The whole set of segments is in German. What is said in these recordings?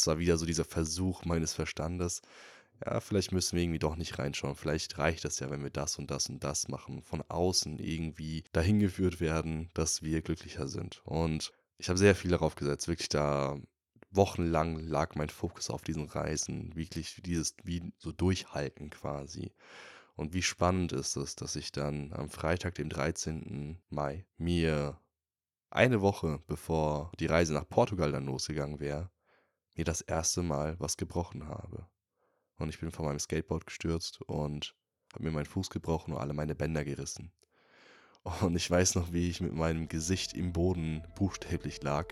das war wieder so dieser Versuch meines Verstandes. Ja, vielleicht müssen wir irgendwie doch nicht reinschauen. Vielleicht reicht das ja, wenn wir das und das und das machen. Von außen irgendwie dahin geführt werden, dass wir glücklicher sind. Und ich habe sehr viel darauf gesetzt. Wirklich da wochenlang lag mein Fokus auf diesen Reisen. Wirklich dieses, wie so durchhalten quasi. Und wie spannend ist es, dass ich dann am Freitag, dem 13. Mai, mir eine Woche bevor die Reise nach Portugal dann losgegangen wäre, mir das erste Mal was gebrochen habe. Und ich bin von meinem Skateboard gestürzt und habe mir meinen Fuß gebrochen und alle meine Bänder gerissen. Und ich weiß noch, wie ich mit meinem Gesicht im Boden buchstäblich lag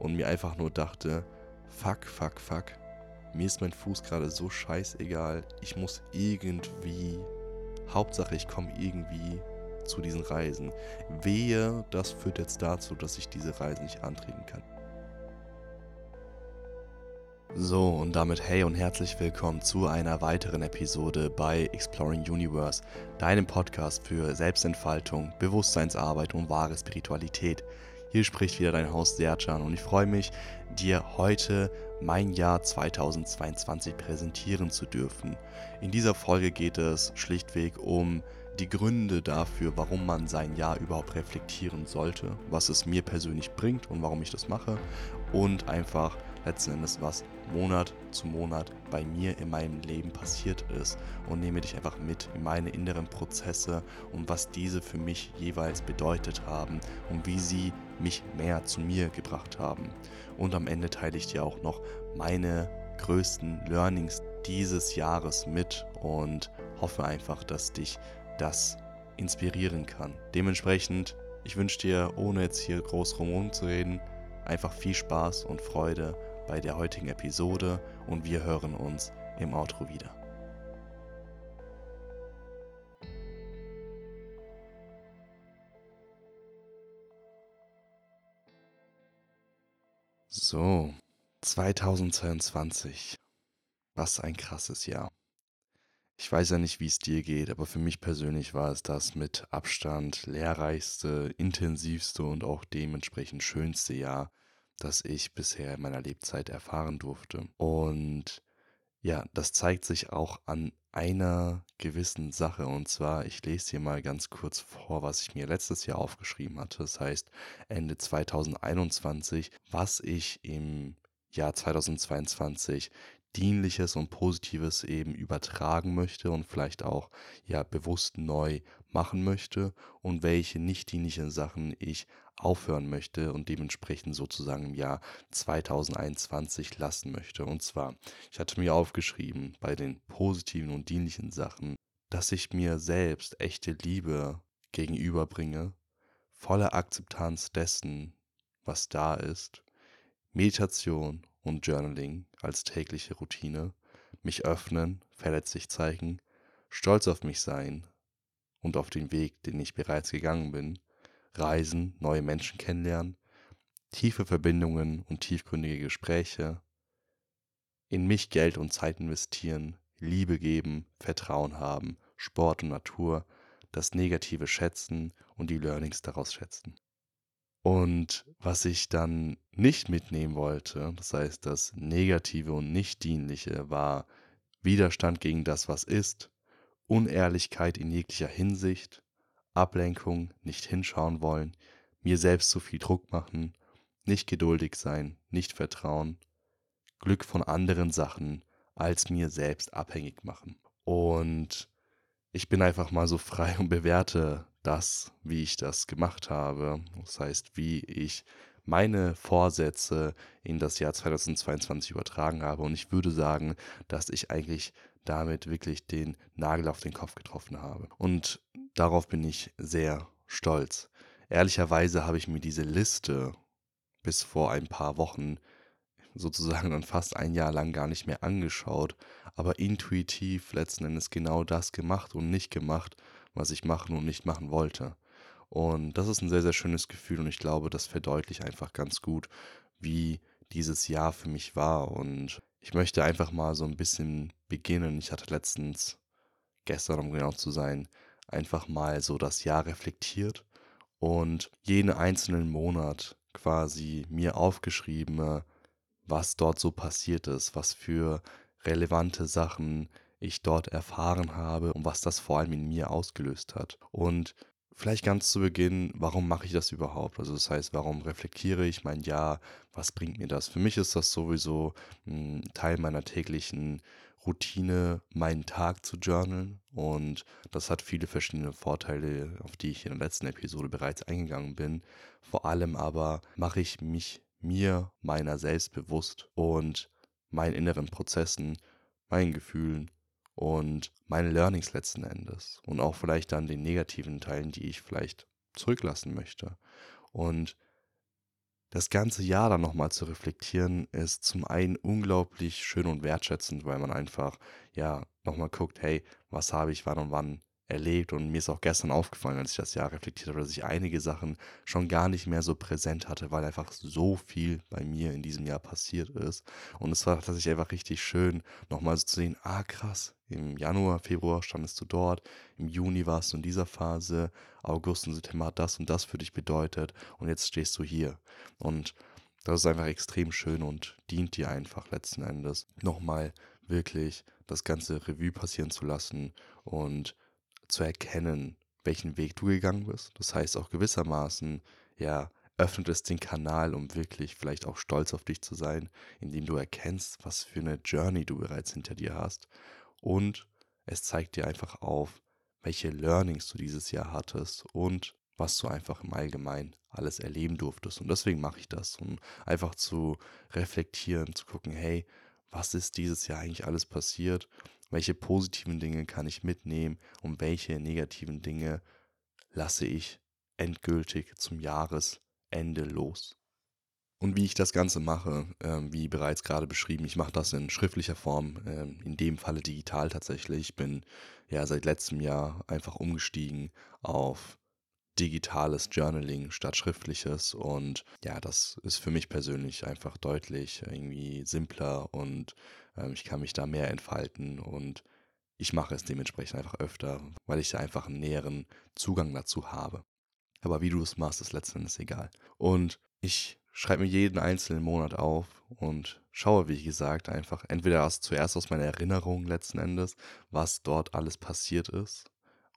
und mir einfach nur dachte, fuck, fuck, fuck, mir ist mein Fuß gerade so scheißegal, ich muss irgendwie, Hauptsache ich komme irgendwie zu diesen Reisen. Wehe, das führt jetzt dazu, dass ich diese Reise nicht antreten kann. So, und damit hey und herzlich willkommen zu einer weiteren Episode bei Exploring Universe, deinem Podcast für Selbstentfaltung, Bewusstseinsarbeit und wahre Spiritualität. Hier spricht wieder dein Host Serjan und ich freue mich, dir heute mein Jahr 2022 präsentieren zu dürfen. In dieser Folge geht es schlichtweg um die Gründe dafür, warum man sein Jahr überhaupt reflektieren sollte, was es mir persönlich bringt und warum ich das mache und einfach letzten Endes, was Monat zu Monat bei mir in meinem Leben passiert ist und nehme dich einfach mit in meine inneren Prozesse und was diese für mich jeweils bedeutet haben und wie sie mich mehr zu mir gebracht haben. Und am Ende teile ich dir auch noch meine größten Learnings dieses Jahres mit und hoffe einfach, dass dich das inspirieren kann. Dementsprechend, ich wünsche dir, ohne jetzt hier groß rum zu reden, einfach viel Spaß und Freude bei der heutigen Episode und wir hören uns im Outro wieder. So, 2022. Was ein krasses Jahr. Ich weiß ja nicht, wie es dir geht, aber für mich persönlich war es das mit Abstand lehrreichste, intensivste und auch dementsprechend schönste Jahr, das ich bisher in meiner Lebzeit erfahren durfte. Und ja, das zeigt sich auch an einer gewissen Sache. Und zwar, ich lese hier mal ganz kurz vor, was ich mir letztes Jahr aufgeschrieben hatte. Das heißt, Ende 2021, was ich im Jahr 2022 Dienliches und Positives eben übertragen möchte und vielleicht auch ja bewusst neu machen möchte und welche nicht dienlichen Sachen ich aufhören möchte und dementsprechend sozusagen im Jahr 2021 lassen möchte. Und zwar, ich hatte mir aufgeschrieben bei den positiven und dienlichen Sachen, dass ich mir selbst echte Liebe gegenüberbringe, volle Akzeptanz dessen, was da ist, Meditation und Journaling als tägliche Routine, mich öffnen, verletzlich zeigen, stolz auf mich sein und auf den Weg, den ich bereits gegangen bin, reisen, neue Menschen kennenlernen, tiefe Verbindungen und tiefgründige Gespräche, in mich Geld und Zeit investieren, Liebe geben, Vertrauen haben, Sport und Natur, das Negative schätzen und die Learnings daraus schätzen. Und was ich dann nicht mitnehmen wollte, das heißt das Negative und Nicht-Dienliche, war Widerstand gegen das, was ist, Unehrlichkeit in jeglicher Hinsicht, Ablenkung, nicht hinschauen wollen, mir selbst zu viel Druck machen, nicht geduldig sein, nicht vertrauen, Glück von anderen Sachen als mir selbst abhängig machen. Und ich bin einfach mal so frei und bewerte das, wie ich das gemacht habe. Das heißt, wie ich meine Vorsätze in das Jahr 2022 übertragen habe. Und ich würde sagen, dass ich eigentlich damit wirklich den Nagel auf den Kopf getroffen habe. Und darauf bin ich sehr stolz. Ehrlicherweise habe ich mir diese Liste bis vor ein paar Wochen sozusagen dann fast ein Jahr lang gar nicht mehr angeschaut, aber intuitiv letzten Endes genau das gemacht und nicht gemacht, was ich machen und nicht machen wollte. Und das ist ein sehr, sehr schönes Gefühl und ich glaube, das verdeutlicht einfach ganz gut, wie dieses Jahr für mich war. Und ich möchte einfach mal so ein bisschen beginnen. Ich hatte letztens, gestern um genau zu sein, einfach mal so das Jahr reflektiert und jeden einzelnen Monat quasi mir aufgeschrieben, was dort so passiert ist, was für relevante Sachen ich dort erfahren habe und was das vor allem in mir ausgelöst hat. Und vielleicht ganz zu Beginn, warum mache ich das überhaupt? Also das heißt, warum reflektiere ich mein Jahr? Was bringt mir das? Für mich ist das sowieso ein Teil meiner täglichen Routine, meinen Tag zu journalen. Und das hat viele verschiedene Vorteile, auf die ich in der letzten Episode bereits eingegangen bin. Vor allem aber mache ich mich mir meiner selbst bewusst und meinen inneren Prozessen, meinen Gefühlen und meine Learnings letzten Endes und auch vielleicht dann den negativen Teilen, die ich vielleicht zurücklassen möchte. Und das ganze Jahr dann nochmal zu reflektieren, ist zum einen unglaublich schön und wertschätzend, weil man einfach ja nochmal guckt, hey, was habe ich wann und wann erlebt und mir ist auch gestern aufgefallen, als ich das Jahr reflektiert habe, dass ich einige Sachen schon gar nicht mehr so präsent hatte, weil einfach so viel bei mir in diesem Jahr passiert ist. Und es war tatsächlich einfach richtig schön, nochmal so zu sehen, ah krass, im Januar, Februar standest du dort, im Juni warst du in dieser Phase, August und September hat das und das für dich bedeutet und jetzt stehst du hier. Und das ist einfach extrem schön und dient dir einfach letzten Endes nochmal wirklich das ganze Revue passieren zu lassen und zu erkennen, welchen Weg du gegangen bist. Das heißt auch gewissermaßen, ja, öffnet es den Kanal, um wirklich vielleicht auch stolz auf dich zu sein, indem du erkennst, was für eine Journey du bereits hinter dir hast. Und es zeigt dir einfach auf, welche Learnings du dieses Jahr hattest und was du einfach im Allgemeinen alles erleben durftest. Und deswegen mache ich das, um einfach zu reflektieren, zu gucken, hey, was ist dieses Jahr eigentlich alles passiert welche positiven Dinge kann ich mitnehmen und welche negativen Dinge lasse ich endgültig zum Jahresende los. Und wie ich das Ganze mache, äh, wie bereits gerade beschrieben, ich mache das in schriftlicher Form, äh, in dem Falle digital tatsächlich. Ich bin ja seit letztem Jahr einfach umgestiegen auf digitales Journaling statt schriftliches und ja, das ist für mich persönlich einfach deutlich irgendwie simpler und ich kann mich da mehr entfalten und ich mache es dementsprechend einfach öfter, weil ich da einfach einen näheren Zugang dazu habe. Aber wie du es machst, ist letztendlich egal. Und ich schreibe mir jeden einzelnen Monat auf und schaue, wie gesagt, einfach entweder erst zuerst aus meiner Erinnerung letzten Endes, was dort alles passiert ist.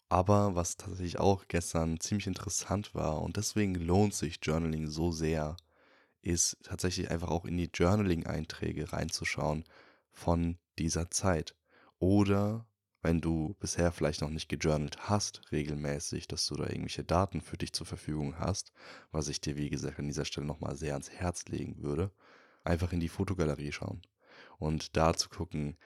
Aber was tatsächlich auch gestern ziemlich interessant war und deswegen lohnt sich Journaling so sehr, ist tatsächlich einfach auch in die Journaling-Einträge reinzuschauen von dieser Zeit. Oder wenn du bisher vielleicht noch nicht gejournalt hast, regelmäßig, dass du da irgendwelche Daten für dich zur Verfügung hast, was ich dir, wie gesagt, an dieser Stelle nochmal sehr ans Herz legen würde, einfach in die Fotogalerie schauen und da zu gucken,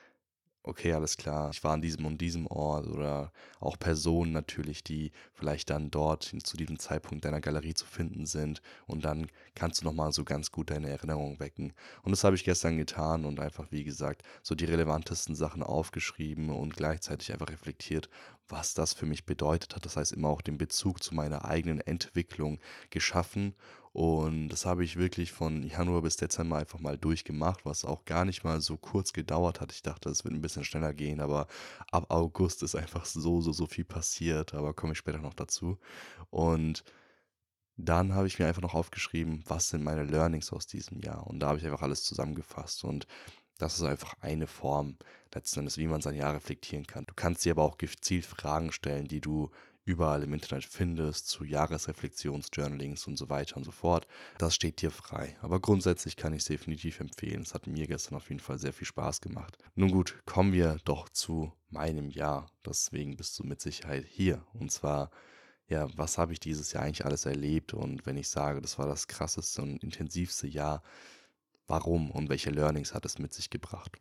okay, alles klar, ich war an diesem und diesem Ort oder auch Personen natürlich, die vielleicht dann dort zu diesem Zeitpunkt deiner Galerie zu finden sind und dann kannst du nochmal so ganz gut deine Erinnerung wecken. Und das habe ich gestern getan und einfach, wie gesagt, so die relevantesten Sachen aufgeschrieben und gleichzeitig einfach reflektiert, was das für mich bedeutet hat. Das heißt, immer auch den Bezug zu meiner eigenen Entwicklung geschaffen und das habe ich wirklich von Januar bis Dezember einfach mal durchgemacht, was auch gar nicht mal so kurz gedauert hat. Ich dachte, es wird ein bisschen schneller gehen, aber ab August ist einfach so, so, so viel passiert. Aber komme ich später noch dazu. Und dann habe ich mir einfach noch aufgeschrieben, was sind meine Learnings aus diesem Jahr. Und da habe ich einfach alles zusammengefasst. Und das ist einfach eine Form letzten Endes, wie man sein Jahr reflektieren kann. Du kannst dir aber auch gezielt Fragen stellen, die du überall im Internet findest, zu Jahresreflexionsjournalings und so weiter und so fort. Das steht dir frei. Aber grundsätzlich kann ich es definitiv empfehlen. Es hat mir gestern auf jeden Fall sehr viel Spaß gemacht. Nun gut, kommen wir doch zu meinem Jahr. Deswegen bist du mit Sicherheit hier. Und zwar, ja, was habe ich dieses Jahr eigentlich alles erlebt? Und wenn ich sage, das war das krasseste und intensivste Jahr, warum und welche Learnings hat es mit sich gebracht?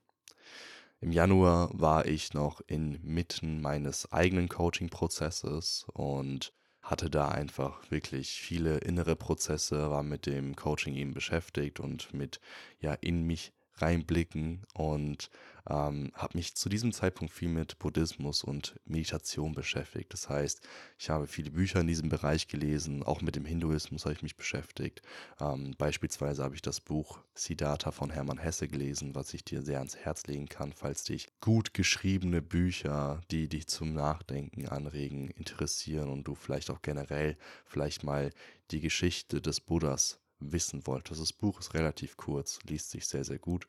Im Januar war ich noch inmitten meines eigenen Coaching-Prozesses und hatte da einfach wirklich viele innere Prozesse, war mit dem Coaching eben beschäftigt und mit ja in mich reinblicken und ähm, habe mich zu diesem Zeitpunkt viel mit Buddhismus und Meditation beschäftigt. Das heißt, ich habe viele Bücher in diesem Bereich gelesen, auch mit dem Hinduismus habe ich mich beschäftigt. Ähm, beispielsweise habe ich das Buch Siddhartha von Hermann Hesse gelesen, was ich dir sehr ans Herz legen kann, falls dich gut geschriebene Bücher, die dich zum Nachdenken anregen, interessieren und du vielleicht auch generell vielleicht mal die Geschichte des Buddhas wissen wollte. Also das Buch ist relativ kurz, liest sich sehr, sehr gut.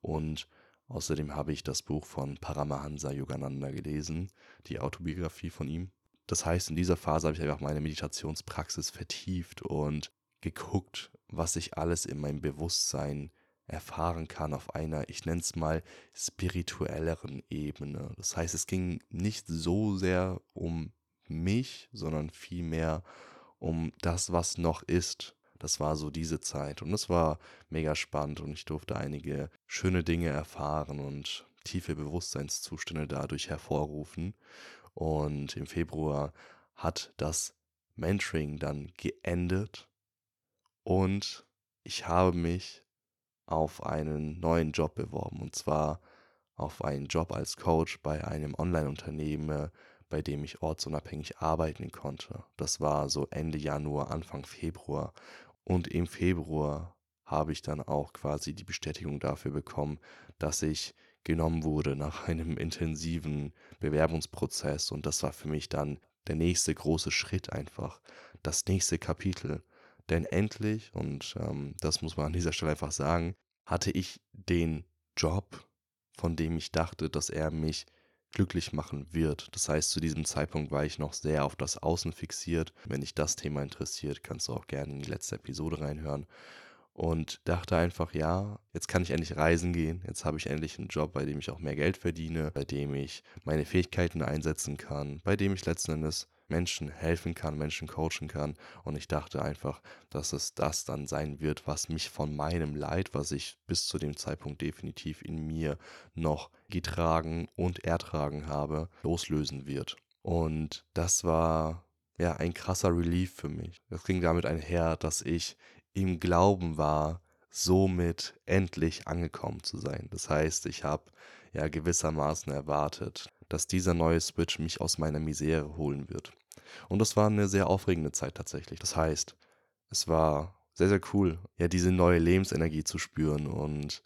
Und außerdem habe ich das Buch von Paramahansa Yogananda gelesen, die Autobiografie von ihm. Das heißt, in dieser Phase habe ich einfach meine Meditationspraxis vertieft und geguckt, was ich alles in meinem Bewusstsein erfahren kann auf einer, ich nenne es mal, spirituelleren Ebene. Das heißt, es ging nicht so sehr um mich, sondern vielmehr um das, was noch ist. Das war so diese Zeit und es war mega spannend und ich durfte einige schöne Dinge erfahren und tiefe Bewusstseinszustände dadurch hervorrufen. Und im Februar hat das Mentoring dann geendet und ich habe mich auf einen neuen Job beworben und zwar auf einen Job als Coach bei einem Online-Unternehmen, bei dem ich ortsunabhängig arbeiten konnte. Das war so Ende Januar, Anfang Februar. Und im Februar habe ich dann auch quasi die Bestätigung dafür bekommen, dass ich genommen wurde nach einem intensiven Bewerbungsprozess. Und das war für mich dann der nächste große Schritt einfach, das nächste Kapitel. Denn endlich, und ähm, das muss man an dieser Stelle einfach sagen, hatte ich den Job, von dem ich dachte, dass er mich glücklich machen wird. Das heißt, zu diesem Zeitpunkt war ich noch sehr auf das Außen fixiert. Wenn dich das Thema interessiert, kannst du auch gerne in die letzte Episode reinhören. Und dachte einfach, ja, jetzt kann ich endlich reisen gehen. Jetzt habe ich endlich einen Job, bei dem ich auch mehr Geld verdiene, bei dem ich meine Fähigkeiten einsetzen kann, bei dem ich letzten Endes Menschen helfen kann, Menschen coachen kann. Und ich dachte einfach, dass es das dann sein wird, was mich von meinem Leid, was ich bis zu dem Zeitpunkt definitiv in mir noch getragen und ertragen habe, loslösen wird. Und das war ja ein krasser Relief für mich. Das ging damit einher, dass ich im Glauben war, somit endlich angekommen zu sein. Das heißt, ich habe ja gewissermaßen erwartet, dass dieser neue Switch mich aus meiner Misere holen wird. Und das war eine sehr aufregende Zeit tatsächlich. Das heißt, es war sehr, sehr cool, ja, diese neue Lebensenergie zu spüren und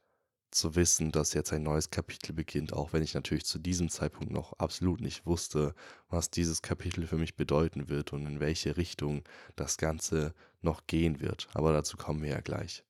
zu wissen, dass jetzt ein neues Kapitel beginnt, auch wenn ich natürlich zu diesem Zeitpunkt noch absolut nicht wusste, was dieses Kapitel für mich bedeuten wird und in welche Richtung das Ganze noch gehen wird. Aber dazu kommen wir ja gleich.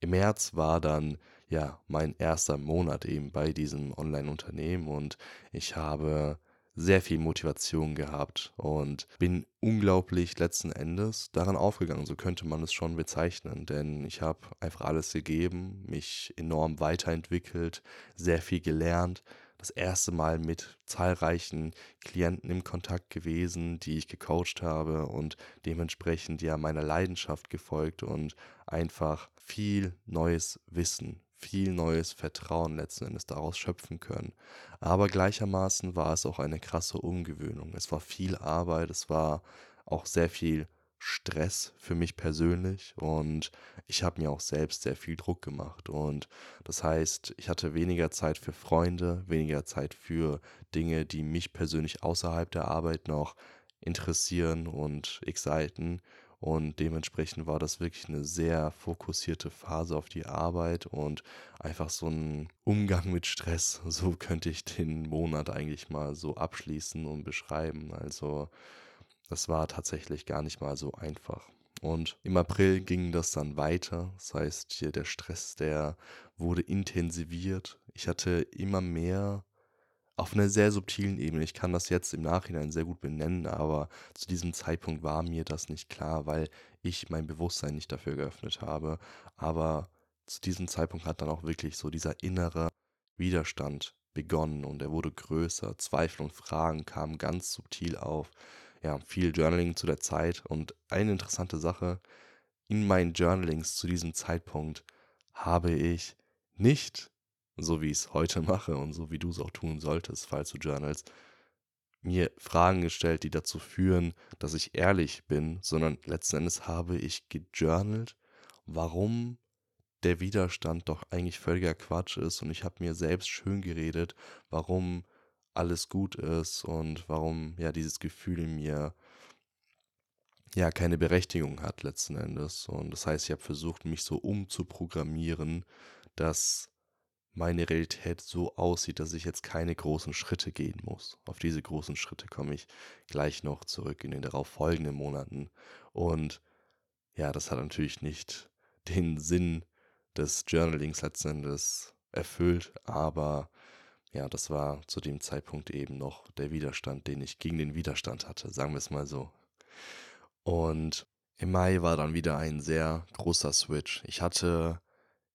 Im März war dann ja mein erster Monat eben bei diesem Online-Unternehmen und ich habe sehr viel Motivation gehabt und bin unglaublich letzten Endes daran aufgegangen, so könnte man es schon bezeichnen, denn ich habe einfach alles gegeben, mich enorm weiterentwickelt, sehr viel gelernt, das erste Mal mit zahlreichen Klienten im Kontakt gewesen, die ich gecoacht habe und dementsprechend ja meiner Leidenschaft gefolgt und einfach viel neues Wissen, viel neues Vertrauen letzten Endes daraus schöpfen können. Aber gleichermaßen war es auch eine krasse Umgewöhnung. Es war viel Arbeit, es war auch sehr viel Stress für mich persönlich und ich habe mir auch selbst sehr viel Druck gemacht. Und das heißt, ich hatte weniger Zeit für Freunde, weniger Zeit für Dinge, die mich persönlich außerhalb der Arbeit noch interessieren und exciten. Und dementsprechend war das wirklich eine sehr fokussierte Phase auf die Arbeit und einfach so ein Umgang mit Stress. So könnte ich den Monat eigentlich mal so abschließen und beschreiben. Also das war tatsächlich gar nicht mal so einfach. Und im April ging das dann weiter. Das heißt, hier der Stress, der wurde intensiviert. Ich hatte immer mehr auf einer sehr subtilen Ebene. Ich kann das jetzt im Nachhinein sehr gut benennen, aber zu diesem Zeitpunkt war mir das nicht klar, weil ich mein Bewusstsein nicht dafür geöffnet habe. Aber zu diesem Zeitpunkt hat dann auch wirklich so dieser innere Widerstand begonnen und er wurde größer. Zweifel und Fragen kamen ganz subtil auf. Ja, viel Journaling zu der Zeit und eine interessante Sache, in meinen Journalings zu diesem Zeitpunkt habe ich nicht so wie ich es heute mache und so wie du es auch tun solltest, falls du journalst, mir Fragen gestellt, die dazu führen, dass ich ehrlich bin, sondern letzten Endes habe ich gejournalt, warum der Widerstand doch eigentlich völliger Quatsch ist. Und ich habe mir selbst schön geredet, warum alles gut ist und warum ja dieses Gefühl in mir ja keine Berechtigung hat letzten Endes und das heißt, ich habe versucht, mich so umzuprogrammieren, dass meine Realität so aussieht, dass ich jetzt keine großen Schritte gehen muss. Auf diese großen Schritte komme ich gleich noch zurück in den darauf folgenden Monaten. Und ja, das hat natürlich nicht den Sinn des Journalings letzten Endes erfüllt, aber ja, das war zu dem Zeitpunkt eben noch der Widerstand, den ich gegen den Widerstand hatte, sagen wir es mal so. Und im Mai war dann wieder ein sehr großer Switch. Ich hatte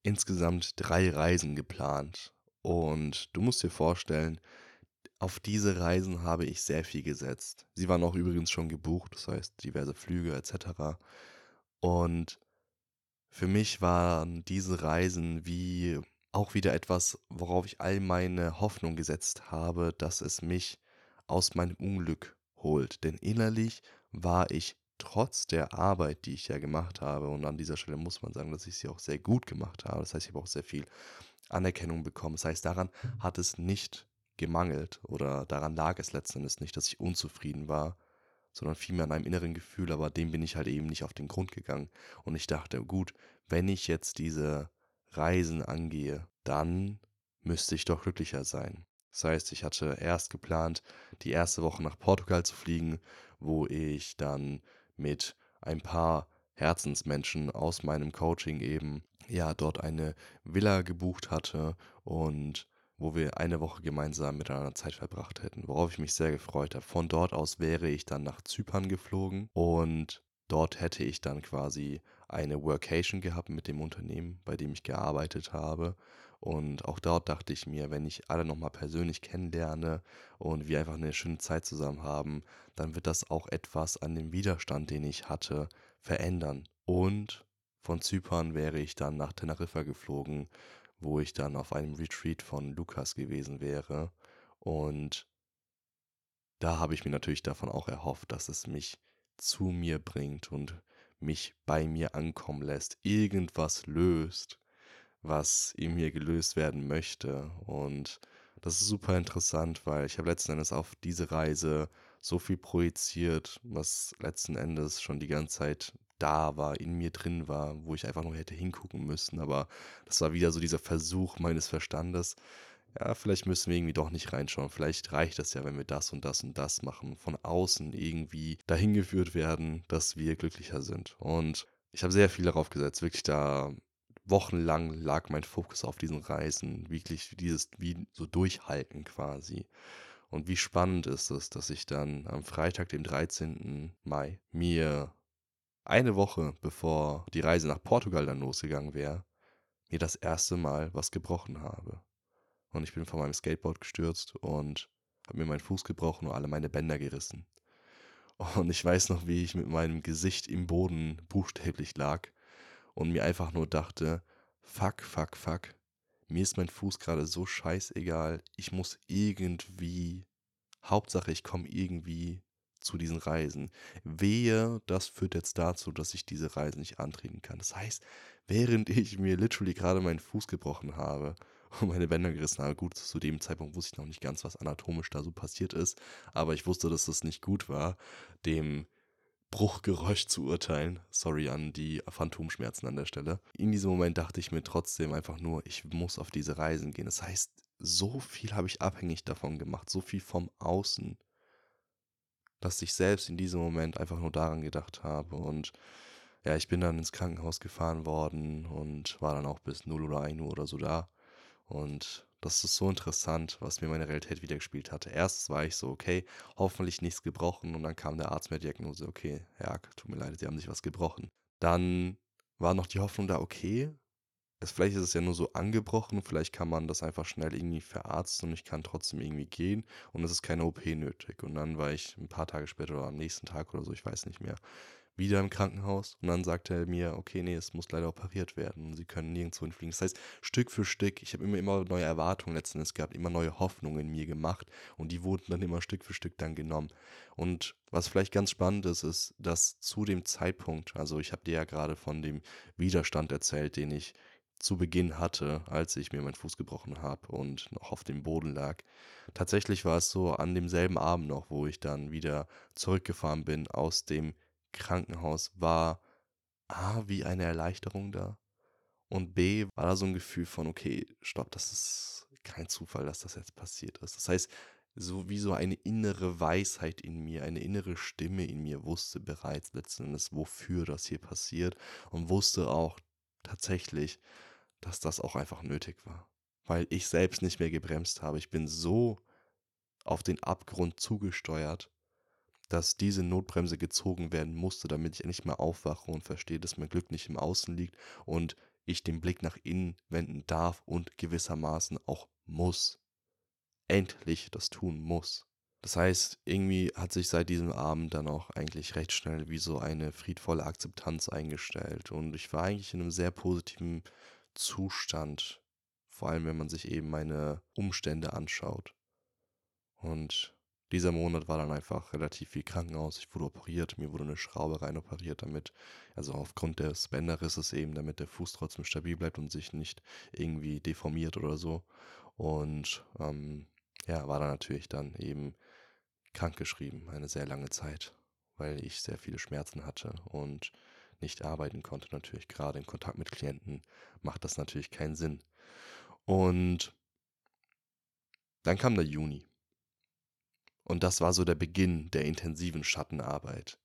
insgesamt drei Reisen geplant und du musst dir vorstellen, auf diese Reisen habe ich sehr viel gesetzt. Sie waren auch übrigens schon gebucht, das heißt diverse Flüge etc. Und für mich waren diese Reisen wie auch wieder etwas, worauf ich all meine Hoffnung gesetzt habe, dass es mich aus meinem Unglück holt. Denn innerlich war ich trotz der Arbeit, die ich ja gemacht habe, und an dieser Stelle muss man sagen, dass ich sie auch sehr gut gemacht habe. Das heißt, ich habe auch sehr viel Anerkennung bekommen. Das heißt, daran hat es nicht gemangelt oder daran lag es letzten Endes nicht, dass ich unzufrieden war, sondern vielmehr an einem inneren Gefühl, aber dem bin ich halt eben nicht auf den Grund gegangen. Und ich dachte, gut, wenn ich jetzt diese Reisen angehe, dann müsste ich doch glücklicher sein. Das heißt, ich hatte erst geplant, die erste Woche nach Portugal zu fliegen, wo ich dann mit ein paar Herzensmenschen aus meinem Coaching eben ja dort eine Villa gebucht hatte und wo wir eine Woche gemeinsam miteinander Zeit verbracht hätten, worauf ich mich sehr gefreut habe. Von dort aus wäre ich dann nach Zypern geflogen und dort hätte ich dann quasi eine Workation gehabt mit dem Unternehmen, bei dem ich gearbeitet habe. Und auch dort dachte ich mir, wenn ich alle nochmal persönlich kennenlerne und wir einfach eine schöne Zeit zusammen haben, dann wird das auch etwas an dem Widerstand, den ich hatte, verändern. Und von Zypern wäre ich dann nach Teneriffa geflogen, wo ich dann auf einem Retreat von Lukas gewesen wäre. Und da habe ich mir natürlich davon auch erhofft, dass es mich zu mir bringt und mich bei mir ankommen lässt, irgendwas löst, was in mir gelöst werden möchte. Und das ist super interessant, weil ich habe letzten Endes auf diese Reise so viel projiziert, was letzten Endes schon die ganze Zeit da war, in mir drin war, wo ich einfach nur hätte hingucken müssen. Aber das war wieder so dieser Versuch meines Verstandes. Ja, vielleicht müssen wir irgendwie doch nicht reinschauen. Vielleicht reicht das ja, wenn wir das und das und das machen. Von außen irgendwie dahin geführt werden, dass wir glücklicher sind. Und ich habe sehr viel darauf gesetzt, wirklich da wochenlang lag mein Fokus auf diesen Reisen, wirklich dieses, wie so durchhalten quasi. Und wie spannend ist es, dass ich dann am Freitag, dem 13. Mai, mir eine Woche bevor die Reise nach Portugal dann losgegangen wäre, mir das erste Mal was gebrochen habe. Und ich bin von meinem Skateboard gestürzt und habe mir meinen Fuß gebrochen und alle meine Bänder gerissen. Und ich weiß noch, wie ich mit meinem Gesicht im Boden buchstäblich lag und mir einfach nur dachte, fuck, fuck, fuck, mir ist mein Fuß gerade so scheißegal, ich muss irgendwie, Hauptsache ich komme irgendwie zu diesen Reisen. Wehe, das führt jetzt dazu, dass ich diese Reisen nicht antreten kann. Das heißt, während ich mir literally gerade meinen Fuß gebrochen habe und meine Bänder gerissen habe, gut, zu dem Zeitpunkt wusste ich noch nicht ganz, was anatomisch da so passiert ist, aber ich wusste, dass das nicht gut war, dem Bruchgeräusch zu urteilen. Sorry an die Phantomschmerzen an der Stelle. In diesem Moment dachte ich mir trotzdem einfach nur, ich muss auf diese Reisen gehen. Das heißt, so viel habe ich abhängig davon gemacht, so viel vom Außen, dass ich selbst in diesem Moment einfach nur daran gedacht habe. Und ja, ich bin dann ins Krankenhaus gefahren worden und war dann auch bis 0 oder 1 Uhr oder so da. Und das ist so interessant, was mir meine Realität wiedergespielt hatte. Erst war ich so, okay, hoffentlich nichts gebrochen. Und dann kam der Arzt mit der Diagnose, okay, ja, tut mir leid, Sie haben sich was gebrochen. Dann war noch die Hoffnung da, okay, es, vielleicht ist es ja nur so angebrochen, vielleicht kann man das einfach schnell irgendwie verarzten und ich kann trotzdem irgendwie gehen und es ist keine OP nötig. Und dann war ich ein paar Tage später oder am nächsten Tag oder so, ich weiß nicht mehr, wieder im Krankenhaus und dann sagte er mir, okay, nee, es muss leider operiert werden sie können nirgendwo hinfliegen. Das heißt, Stück für Stück, ich habe immer, immer neue Erwartungen letzten Endes gehabt, immer neue Hoffnungen in mir gemacht und die wurden dann immer Stück für Stück dann genommen. Und was vielleicht ganz spannend ist, ist, dass zu dem Zeitpunkt, also ich habe dir ja gerade von dem Widerstand erzählt, den ich zu Beginn hatte, als ich mir meinen Fuß gebrochen habe und noch auf dem Boden lag. Tatsächlich war es so an demselben Abend noch, wo ich dann wieder zurückgefahren bin aus dem Krankenhaus, war A, wie eine Erleichterung da und B, war da so ein Gefühl von, okay, stopp, das ist kein Zufall, dass das jetzt passiert ist. Das heißt, so wie so eine innere Weisheit in mir, eine innere Stimme in mir wusste bereits letzten Endes, wofür das hier passiert und wusste auch, tatsächlich, dass das auch einfach nötig war. Weil ich selbst nicht mehr gebremst habe. Ich bin so auf den Abgrund zugesteuert, dass diese Notbremse gezogen werden musste, damit ich endlich mal aufwache und verstehe, dass mein Glück nicht im Außen liegt und ich den Blick nach innen wenden darf und gewissermaßen auch muss. Endlich das tun muss. Das heißt, irgendwie hat sich seit diesem Abend dann auch eigentlich recht schnell wie so eine friedvolle Akzeptanz eingestellt. Und ich war eigentlich in einem sehr positiven Zustand, vor allem wenn man sich eben meine Umstände anschaut. Und dieser Monat war dann einfach relativ viel Krankenhaus. Ich wurde operiert, mir wurde eine Schraube rein operiert, damit, also aufgrund des Bänderrisses eben, damit der Fuß trotzdem stabil bleibt und sich nicht irgendwie deformiert oder so. Und ähm, ja, war dann natürlich dann eben krankgeschrieben, eine sehr lange Zeit, weil ich sehr viele Schmerzen hatte und nicht arbeiten konnte. Natürlich gerade in Kontakt mit Klienten macht das natürlich keinen Sinn. Und dann kam der Juni. Und das war so der Beginn der intensiven Schattenarbeit.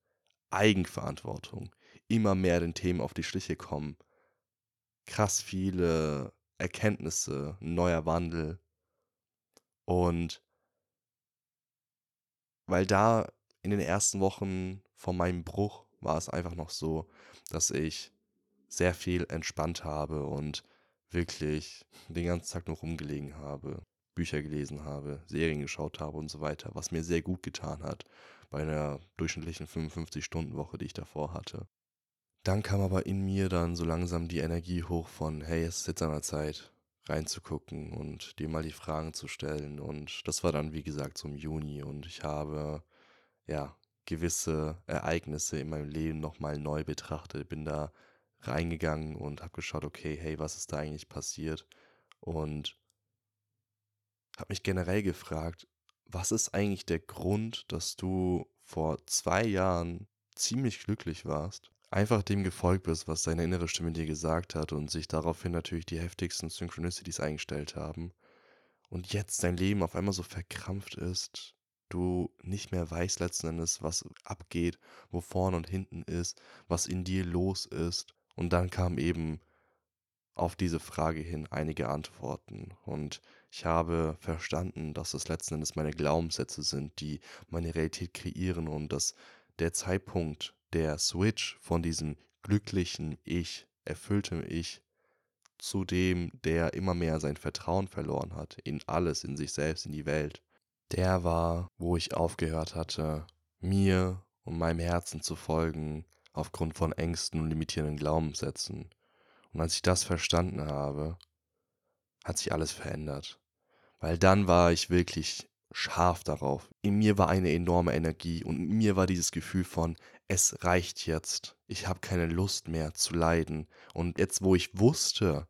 Eigenverantwortung, immer mehr den Themen auf die Schliche kommen, krass viele Erkenntnisse, neuer Wandel. Und weil da in den ersten Wochen vor meinem Bruch war es einfach noch so, dass ich sehr viel entspannt habe und wirklich den ganzen Tag nur rumgelegen habe, Bücher gelesen habe, Serien geschaut habe und so weiter, was mir sehr gut getan hat bei einer durchschnittlichen 55-Stunden-Woche, die ich davor hatte. Dann kam aber in mir dann so langsam die Energie hoch von, hey, es ist jetzt an der Zeit, reinzugucken und dir mal die Fragen zu stellen. Und das war dann, wie gesagt, im Juni. Und ich habe, ja, gewisse Ereignisse in meinem Leben nochmal neu betrachtet. Bin da reingegangen und habe geschaut, okay, hey, was ist da eigentlich passiert? Und habe mich generell gefragt, was ist eigentlich der Grund, dass du vor zwei Jahren ziemlich glücklich warst einfach dem gefolgt bist, was deine innere Stimme dir gesagt hat und sich daraufhin natürlich die heftigsten Synchronicities eingestellt haben und jetzt dein Leben auf einmal so verkrampft ist, du nicht mehr weißt letzten Endes, was abgeht, wo vorne und hinten ist, was in dir los ist. Und dann kam eben auf diese Frage hin einige Antworten. Und ich habe verstanden, dass es letzten Endes meine Glaubenssätze sind, die meine Realität kreieren und dass der Zeitpunkt, der Switch von diesem glücklichen Ich, erfülltem Ich, zu dem, der immer mehr sein Vertrauen verloren hat in alles, in sich selbst, in die Welt, der war, wo ich aufgehört hatte, mir und meinem Herzen zu folgen, aufgrund von Ängsten und limitierenden Glaubenssätzen. Und als ich das verstanden habe, hat sich alles verändert. Weil dann war ich wirklich scharf darauf. In mir war eine enorme Energie und in mir war dieses Gefühl von, es reicht jetzt. Ich habe keine Lust mehr zu leiden. Und jetzt, wo ich wusste,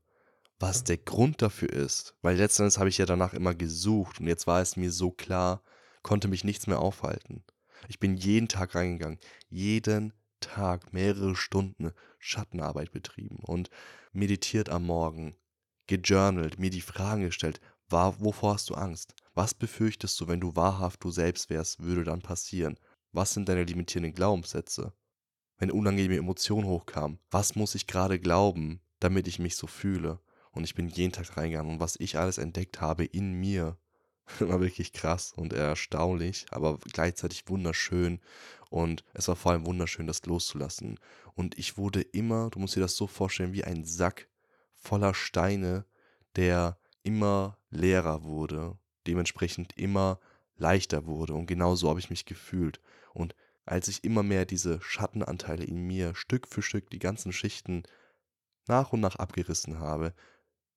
was der Grund dafür ist, weil letztendlich habe ich ja danach immer gesucht und jetzt war es mir so klar, konnte mich nichts mehr aufhalten. Ich bin jeden Tag reingegangen, jeden Tag mehrere Stunden Schattenarbeit betrieben und meditiert am Morgen, gejournalt, mir die Fragen gestellt, war, wovor hast du Angst? Was befürchtest du, wenn du wahrhaft du selbst wärst, würde dann passieren? Was sind deine limitierenden Glaubenssätze? Wenn unangenehme Emotionen hochkamen, was muss ich gerade glauben, damit ich mich so fühle? Und ich bin jeden Tag reingegangen und was ich alles entdeckt habe in mir, war wirklich krass und erstaunlich, aber gleichzeitig wunderschön. Und es war vor allem wunderschön, das loszulassen. Und ich wurde immer, du musst dir das so vorstellen, wie ein Sack voller Steine, der immer leerer wurde, dementsprechend immer leichter wurde. Und genau so habe ich mich gefühlt. Und als ich immer mehr diese Schattenanteile in mir Stück für Stück die ganzen Schichten nach und nach abgerissen habe,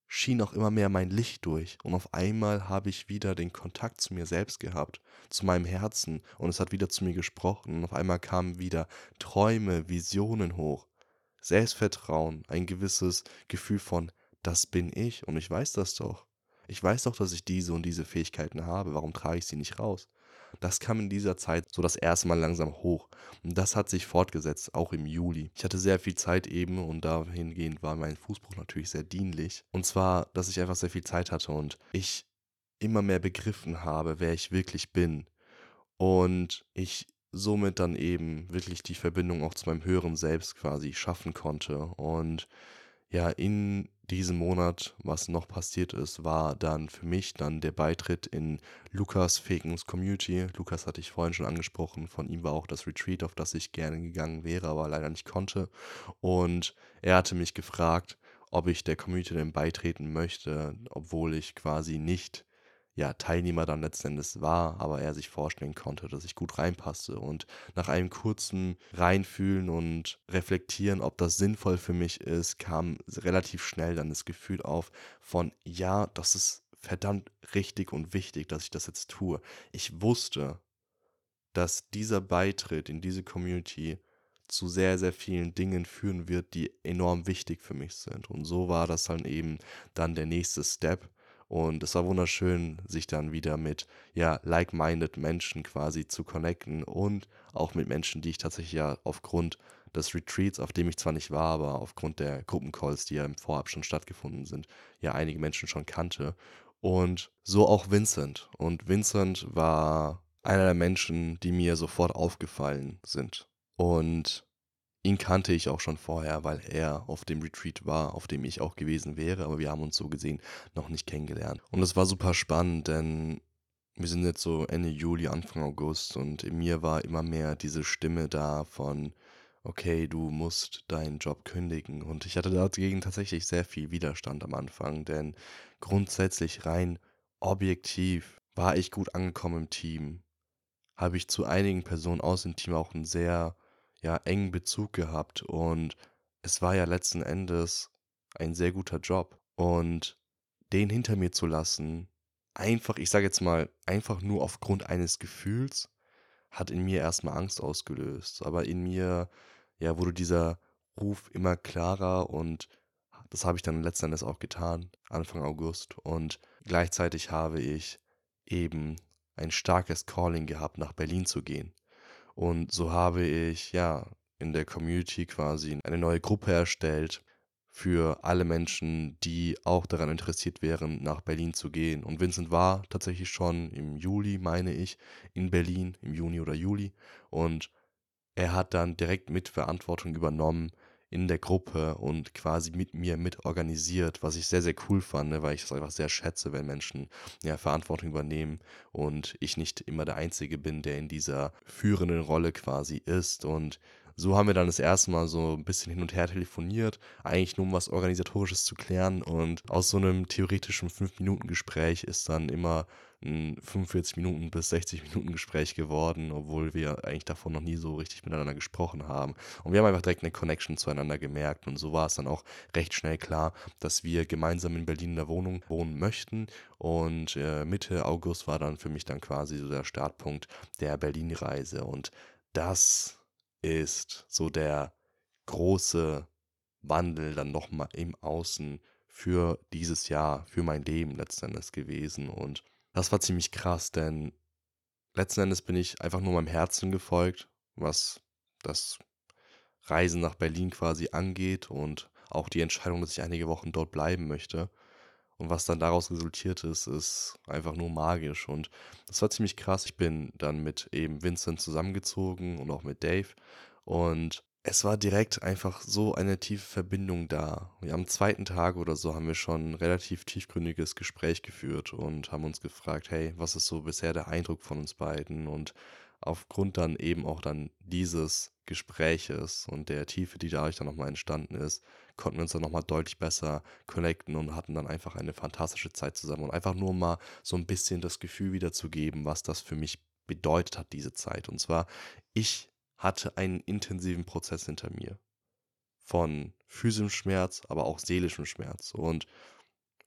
schien auch immer mehr mein Licht durch. Und auf einmal habe ich wieder den Kontakt zu mir selbst gehabt, zu meinem Herzen. Und es hat wieder zu mir gesprochen. Und auf einmal kamen wieder Träume, Visionen hoch. Selbstvertrauen, ein gewisses Gefühl von das bin ich und ich weiß das doch. Ich weiß doch, dass ich diese und diese Fähigkeiten habe. Warum trage ich sie nicht raus? Das kam in dieser Zeit so das erste Mal langsam hoch. Und das hat sich fortgesetzt, auch im Juli. Ich hatte sehr viel Zeit eben und dahingehend war mein Fußbruch natürlich sehr dienlich. Und zwar, dass ich einfach sehr viel Zeit hatte und ich immer mehr begriffen habe, wer ich wirklich bin. Und ich somit dann eben wirklich die Verbindung auch zu meinem höheren Selbst quasi schaffen konnte. Und ja, in diesem Monat, was noch passiert ist, war dann für mich dann der Beitritt in Lukas Fegens Community. Lukas hatte ich vorhin schon angesprochen. Von ihm war auch das Retreat, auf das ich gerne gegangen wäre, aber leider nicht konnte. Und er hatte mich gefragt, ob ich der Community denn beitreten möchte, obwohl ich quasi nicht ja, Teilnehmer dann letzten Endes war, aber er sich vorstellen konnte, dass ich gut reinpasse. Und nach einem kurzen Reinfühlen und Reflektieren, ob das sinnvoll für mich ist, kam relativ schnell dann das Gefühl auf von, ja, das ist verdammt richtig und wichtig, dass ich das jetzt tue. Ich wusste, dass dieser Beitritt in diese Community zu sehr, sehr vielen Dingen führen wird, die enorm wichtig für mich sind. Und so war das dann eben dann der nächste Step, und es war wunderschön, sich dann wieder mit, ja, like-minded Menschen quasi zu connecten und auch mit Menschen, die ich tatsächlich ja aufgrund des Retreats, auf dem ich zwar nicht war, aber aufgrund der Gruppencalls, die ja im Vorab schon stattgefunden sind, ja einige Menschen schon kannte. Und so auch Vincent. Und Vincent war einer der Menschen, die mir sofort aufgefallen sind. Und Ihn kannte ich auch schon vorher, weil er auf dem Retreat war, auf dem ich auch gewesen wäre, aber wir haben uns so gesehen noch nicht kennengelernt. Und es war super spannend, denn wir sind jetzt so Ende Juli, Anfang August und in mir war immer mehr diese Stimme da von, okay, du musst deinen Job kündigen. Und ich hatte dagegen tatsächlich sehr viel Widerstand am Anfang, denn grundsätzlich rein objektiv war ich gut angekommen im Team. Habe ich zu einigen Personen aus dem Team auch ein sehr ja, engen Bezug gehabt und es war ja letzten Endes ein sehr guter Job. Und den hinter mir zu lassen, einfach, ich sage jetzt mal, einfach nur aufgrund eines Gefühls, hat in mir erstmal Angst ausgelöst. Aber in mir, ja, wurde dieser Ruf immer klarer und das habe ich dann letzten Endes auch getan, Anfang August. Und gleichzeitig habe ich eben ein starkes Calling gehabt, nach Berlin zu gehen. Und so habe ich ja in der Community quasi eine neue Gruppe erstellt für alle Menschen, die auch daran interessiert wären, nach Berlin zu gehen. Und Vincent war tatsächlich schon im Juli, meine ich, in Berlin, im Juni oder Juli. Und er hat dann direkt Mitverantwortung übernommen in der Gruppe und quasi mit mir mit organisiert, was ich sehr, sehr cool fand, ne, weil ich das einfach sehr schätze, wenn Menschen ja, Verantwortung übernehmen und ich nicht immer der Einzige bin, der in dieser führenden Rolle quasi ist. Und so haben wir dann das erste Mal so ein bisschen hin und her telefoniert, eigentlich nur um was Organisatorisches zu klären. Und aus so einem theoretischen 5-Minuten-Gespräch ist dann immer ein 45 Minuten bis 60 Minuten Gespräch geworden, obwohl wir eigentlich davon noch nie so richtig miteinander gesprochen haben. Und wir haben einfach direkt eine Connection zueinander gemerkt. Und so war es dann auch recht schnell klar, dass wir gemeinsam in Berlin in der Wohnung wohnen möchten. Und äh, Mitte August war dann für mich dann quasi so der Startpunkt der Berlin-Reise. Und das ist so der große Wandel dann nochmal im Außen für dieses Jahr, für mein Leben letztendlich gewesen. Und das war ziemlich krass, denn letzten Endes bin ich einfach nur meinem Herzen gefolgt, was das Reisen nach Berlin quasi angeht und auch die Entscheidung, dass ich einige Wochen dort bleiben möchte. Und was dann daraus resultiert ist, ist einfach nur magisch. Und das war ziemlich krass. Ich bin dann mit eben Vincent zusammengezogen und auch mit Dave. Und es war direkt einfach so eine tiefe Verbindung da. Ja, am zweiten Tag oder so haben wir schon ein relativ tiefgründiges Gespräch geführt und haben uns gefragt, hey, was ist so bisher der Eindruck von uns beiden? Und aufgrund dann eben auch dann dieses Gespräches und der Tiefe, die dadurch dann nochmal entstanden ist, konnten wir uns dann nochmal deutlich besser connecten und hatten dann einfach eine fantastische Zeit zusammen und einfach nur mal so ein bisschen das Gefühl wiederzugeben, was das für mich bedeutet hat, diese Zeit. Und zwar, ich hatte einen intensiven Prozess hinter mir. Von physischem Schmerz, aber auch seelischem Schmerz und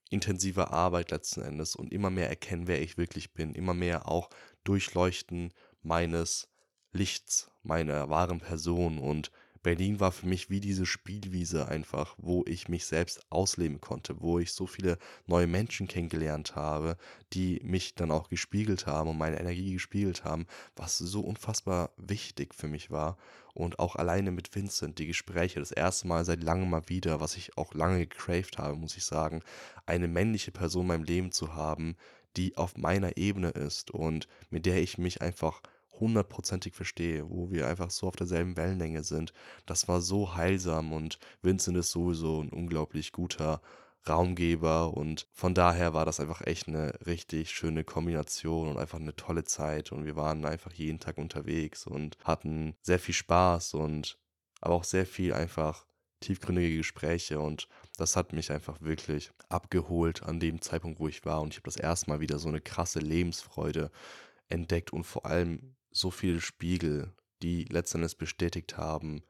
intensiver Arbeit letzten Endes und immer mehr erkennen, wer ich wirklich bin, immer mehr auch durchleuchten meines Lichts, meiner wahren Person und Berlin war für mich wie diese Spielwiese einfach, wo ich mich selbst ausleben konnte, wo ich so viele neue Menschen kennengelernt habe, die mich dann auch gespiegelt haben und meine Energie gespiegelt haben, was so unfassbar wichtig für mich war. Und auch alleine mit Vincent, die Gespräche, das erste Mal seit langem mal wieder, was ich auch lange gecraved habe, muss ich sagen, eine männliche Person in meinem Leben zu haben, die auf meiner Ebene ist und mit der ich mich einfach hundertprozentig verstehe, wo wir einfach so auf derselben Wellenlänge sind. Das war so heilsam und Vincent ist sowieso ein unglaublich guter Raumgeber und von daher war das einfach echt eine richtig schöne Kombination und einfach eine tolle Zeit und wir waren einfach jeden Tag unterwegs und hatten sehr viel Spaß und aber auch sehr viel einfach tiefgründige Gespräche und das hat mich einfach wirklich abgeholt an dem Zeitpunkt, wo ich war und ich habe das erste Mal wieder so eine krasse Lebensfreude entdeckt und vor allem so viele Spiegel, die letztendlich bestätigt haben,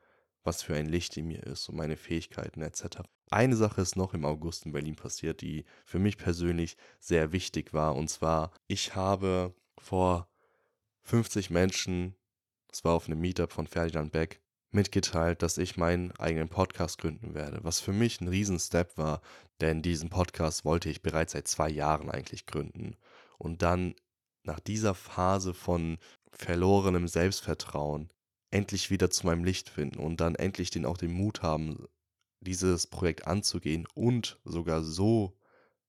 was für ein Licht in mir ist und meine Fähigkeiten etc. Eine Sache ist noch im August in Berlin passiert, die für mich persönlich sehr wichtig war. Und zwar, ich habe vor 50 Menschen, das war auf einem Meetup von Ferdinand Beck, mitgeteilt, dass ich meinen eigenen Podcast gründen werde, was für mich ein Riesen-Step war, denn diesen Podcast wollte ich bereits seit zwei Jahren eigentlich gründen. Und dann nach dieser Phase von verlorenem Selbstvertrauen endlich wieder zu meinem Licht finden und dann endlich den auch den Mut haben, dieses Projekt anzugehen und sogar so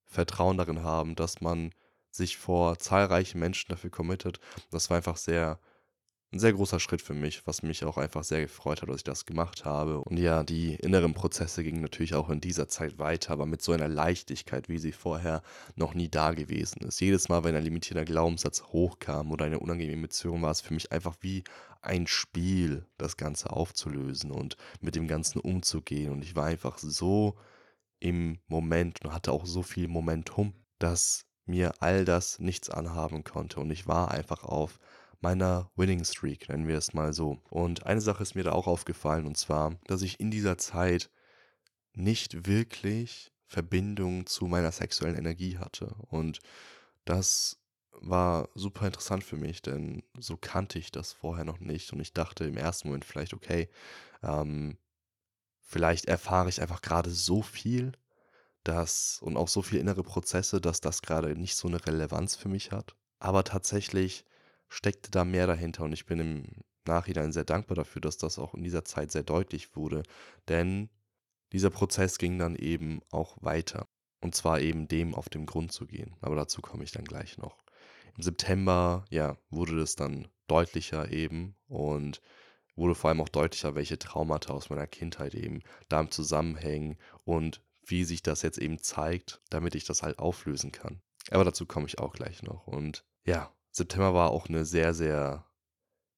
Vertrauen darin haben, dass man sich vor zahlreichen Menschen dafür committet. Das war einfach sehr ein sehr großer Schritt für mich, was mich auch einfach sehr gefreut hat, dass ich das gemacht habe. Und ja, die inneren Prozesse gingen natürlich auch in dieser Zeit weiter, aber mit so einer Leichtigkeit, wie sie vorher noch nie da gewesen ist. Jedes Mal, wenn ein limitierender Glaubenssatz hochkam oder eine unangenehme Beziehung, war es für mich einfach wie ein Spiel, das Ganze aufzulösen und mit dem Ganzen umzugehen. Und ich war einfach so im Moment und hatte auch so viel Momentum, dass mir all das nichts anhaben konnte. Und ich war einfach auf meiner Winning Streak, nennen wir es mal so. Und eine Sache ist mir da auch aufgefallen, und zwar, dass ich in dieser Zeit nicht wirklich Verbindung zu meiner sexuellen Energie hatte. Und das war super interessant für mich, denn so kannte ich das vorher noch nicht. Und ich dachte im ersten Moment vielleicht, okay, ähm, vielleicht erfahre ich einfach gerade so viel, dass und auch so viele innere Prozesse, dass das gerade nicht so eine Relevanz für mich hat. Aber tatsächlich steckte da mehr dahinter und ich bin im Nachhinein sehr dankbar dafür, dass das auch in dieser Zeit sehr deutlich wurde, denn dieser Prozess ging dann eben auch weiter und zwar eben dem auf den Grund zu gehen, aber dazu komme ich dann gleich noch. Im September, ja, wurde das dann deutlicher eben und wurde vor allem auch deutlicher, welche Traumata aus meiner Kindheit eben damit zusammenhängen und wie sich das jetzt eben zeigt, damit ich das halt auflösen kann. Aber dazu komme ich auch gleich noch. Und ja, September war auch eine sehr, sehr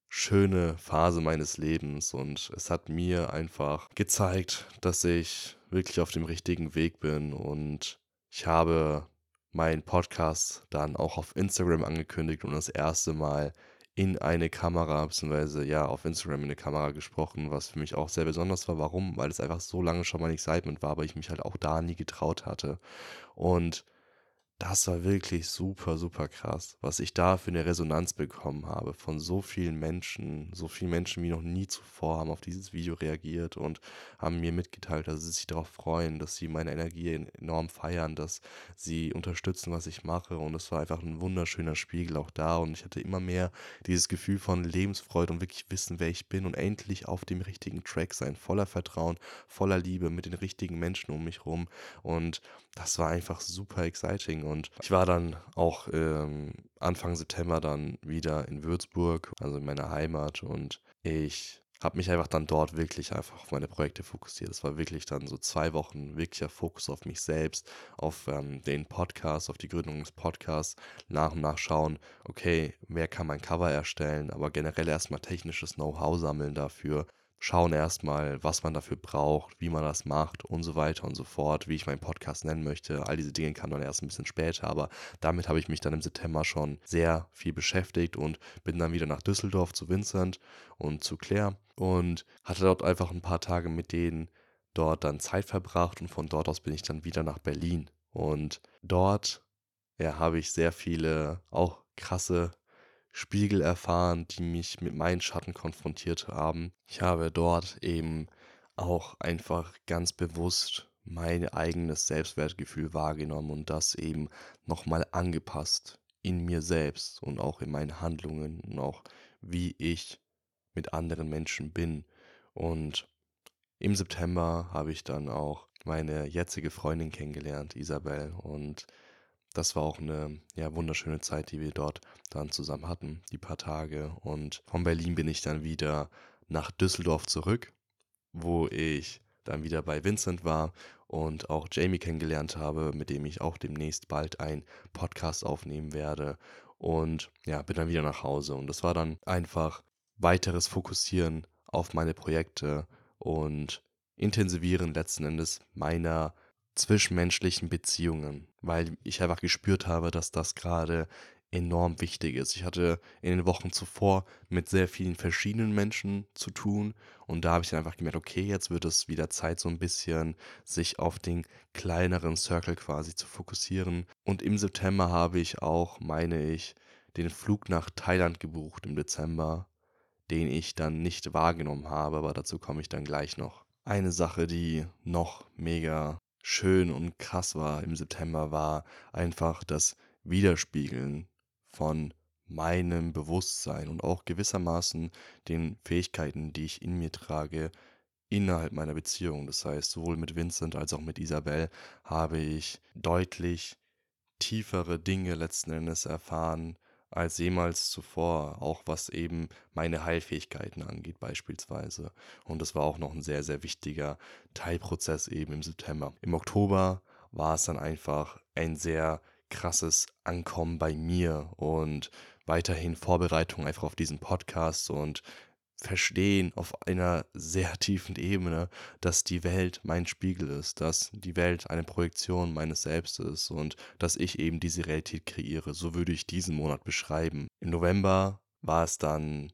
schöne Phase meines Lebens und es hat mir einfach gezeigt, dass ich wirklich auf dem richtigen Weg bin und ich habe meinen Podcast dann auch auf Instagram angekündigt und das erste Mal in eine Kamera, beziehungsweise ja, auf Instagram in eine Kamera gesprochen, was für mich auch sehr besonders war. Warum? Weil es einfach so lange schon mal Excitement war, aber ich mich halt auch da nie getraut hatte. Und das war wirklich super, super krass, was ich da für eine Resonanz bekommen habe von so vielen Menschen. So viele Menschen wie noch nie zuvor haben auf dieses Video reagiert und haben mir mitgeteilt, dass sie sich darauf freuen, dass sie meine Energie enorm feiern, dass sie unterstützen, was ich mache. Und es war einfach ein wunderschöner Spiegel auch da. Und ich hatte immer mehr dieses Gefühl von Lebensfreude und wirklich wissen, wer ich bin und endlich auf dem richtigen Track sein. Voller Vertrauen, voller Liebe, mit den richtigen Menschen um mich rum. Und das war einfach super exciting. Und ich war dann auch ähm, Anfang September dann wieder in Würzburg, also in meiner Heimat. Und ich habe mich einfach dann dort wirklich einfach auf meine Projekte fokussiert. Es war wirklich dann so zwei Wochen wirklicher Fokus auf mich selbst, auf ähm, den Podcast, auf die Gründung des Podcasts, nach und nach schauen, okay, wer kann mein Cover erstellen, aber generell erstmal technisches Know-how sammeln dafür, schauen erstmal, was man dafür braucht, wie man das macht und so weiter und so fort, wie ich meinen Podcast nennen möchte. All diese Dinge kamen dann erst ein bisschen später, aber damit habe ich mich dann im September schon sehr viel beschäftigt und bin dann wieder nach Düsseldorf zu Vincent und zu Claire und hatte dort einfach ein paar Tage mit denen dort dann Zeit verbracht und von dort aus bin ich dann wieder nach Berlin und dort ja, habe ich sehr viele auch krasse Spiegel erfahren, die mich mit meinen Schatten konfrontiert haben. Ich habe dort eben auch einfach ganz bewusst mein eigenes Selbstwertgefühl wahrgenommen und das eben nochmal angepasst in mir selbst und auch in meinen Handlungen und auch wie ich mit anderen Menschen bin. Und im September habe ich dann auch meine jetzige Freundin kennengelernt, Isabel. Und das war auch eine ja, wunderschöne Zeit, die wir dort dann zusammen hatten, die paar Tage. Und von Berlin bin ich dann wieder nach Düsseldorf zurück, wo ich dann wieder bei Vincent war und auch Jamie kennengelernt habe, mit dem ich auch demnächst bald einen Podcast aufnehmen werde. Und ja, bin dann wieder nach Hause. Und das war dann einfach weiteres Fokussieren auf meine Projekte und intensivieren letzten Endes meiner zwischenmenschlichen Beziehungen, weil ich einfach gespürt habe, dass das gerade enorm wichtig ist. Ich hatte in den Wochen zuvor mit sehr vielen verschiedenen Menschen zu tun und da habe ich dann einfach gemerkt, okay, jetzt wird es wieder Zeit, so ein bisschen sich auf den kleineren Circle quasi zu fokussieren. Und im September habe ich auch, meine ich, den Flug nach Thailand gebucht im Dezember, den ich dann nicht wahrgenommen habe, aber dazu komme ich dann gleich noch. Eine Sache, die noch mega schön und krass war im September, war einfach das Widerspiegeln von meinem Bewusstsein und auch gewissermaßen den Fähigkeiten, die ich in mir trage, innerhalb meiner Beziehung. Das heißt, sowohl mit Vincent als auch mit Isabel habe ich deutlich tiefere Dinge letzten Endes erfahren, als jemals zuvor, auch was eben meine Heilfähigkeiten angeht beispielsweise. Und das war auch noch ein sehr, sehr wichtiger Teilprozess eben im September. Im Oktober war es dann einfach ein sehr krasses Ankommen bei mir und weiterhin Vorbereitung einfach auf diesen Podcast und verstehen auf einer sehr tiefen Ebene, dass die Welt mein Spiegel ist, dass die Welt eine Projektion meines Selbst ist und dass ich eben diese Realität kreiere. So würde ich diesen Monat beschreiben. Im November war es dann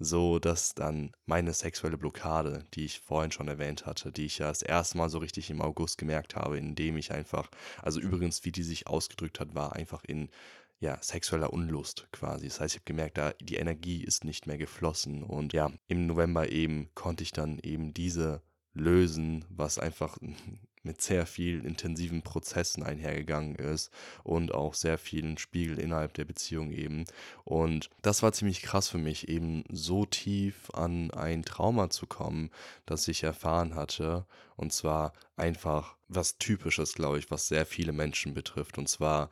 so, dass dann meine sexuelle Blockade, die ich vorhin schon erwähnt hatte, die ich ja das erste Mal so richtig im August gemerkt habe, indem ich einfach, also übrigens, wie die sich ausgedrückt hat, war einfach in ja, sexueller Unlust quasi. Das heißt, ich habe gemerkt, da die Energie ist nicht mehr geflossen. Und ja, im November eben konnte ich dann eben diese lösen, was einfach mit sehr vielen intensiven Prozessen einhergegangen ist und auch sehr vielen Spiegel innerhalb der Beziehung eben. Und das war ziemlich krass für mich, eben so tief an ein Trauma zu kommen, das ich erfahren hatte. Und zwar einfach was Typisches, glaube ich, was sehr viele Menschen betrifft. Und zwar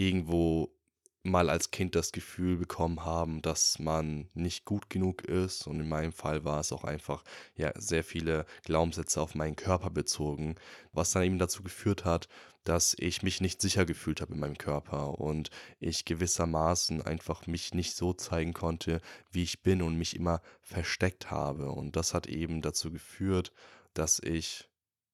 irgendwo mal als Kind das Gefühl bekommen haben, dass man nicht gut genug ist. Und in meinem Fall war es auch einfach ja sehr viele Glaubenssätze auf meinen Körper bezogen, was dann eben dazu geführt hat, dass ich mich nicht sicher gefühlt habe in meinem Körper und ich gewissermaßen einfach mich nicht so zeigen konnte, wie ich bin und mich immer versteckt habe. Und das hat eben dazu geführt, dass ich